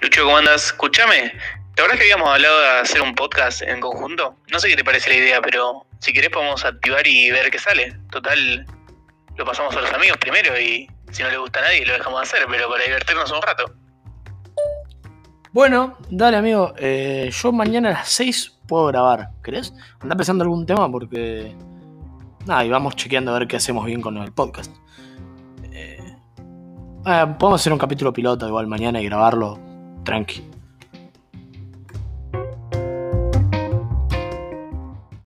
Lucho, ¿cómo andas? Escúchame, ¿te acuerdas que habíamos hablado de hacer un podcast en conjunto? No sé qué te parece la idea, pero si querés podemos activar y ver qué sale. Total, lo pasamos a los amigos primero y si no le gusta a nadie lo dejamos de hacer, pero para divertirnos un rato. Bueno, dale amigo, eh, yo mañana a las 6 puedo grabar, ¿querés? Anda pensando algún tema porque... Nada, y vamos chequeando a ver qué hacemos bien con el podcast. Eh, eh, podemos hacer un capítulo piloto igual mañana y grabarlo tranqui.